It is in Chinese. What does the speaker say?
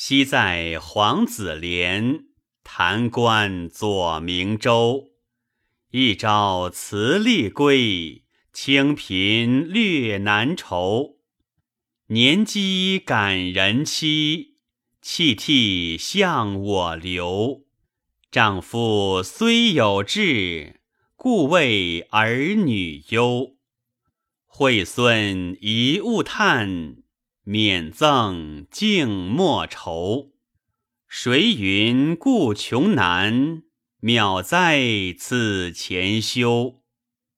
昔在黄子连，弹冠左明州。一朝辞吏归，清贫略难酬。年积感人妻，泣涕向我流。丈夫虽有志，故为儿女忧。惠孙宜勿叹，免赠静莫愁。谁云故穷难？渺哉此前修。